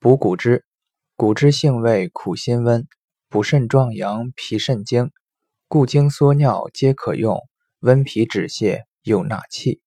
补骨脂，骨脂性味苦辛温，补肾壮阳，脾肾经，固精缩尿皆可用，温脾止泻，又纳气。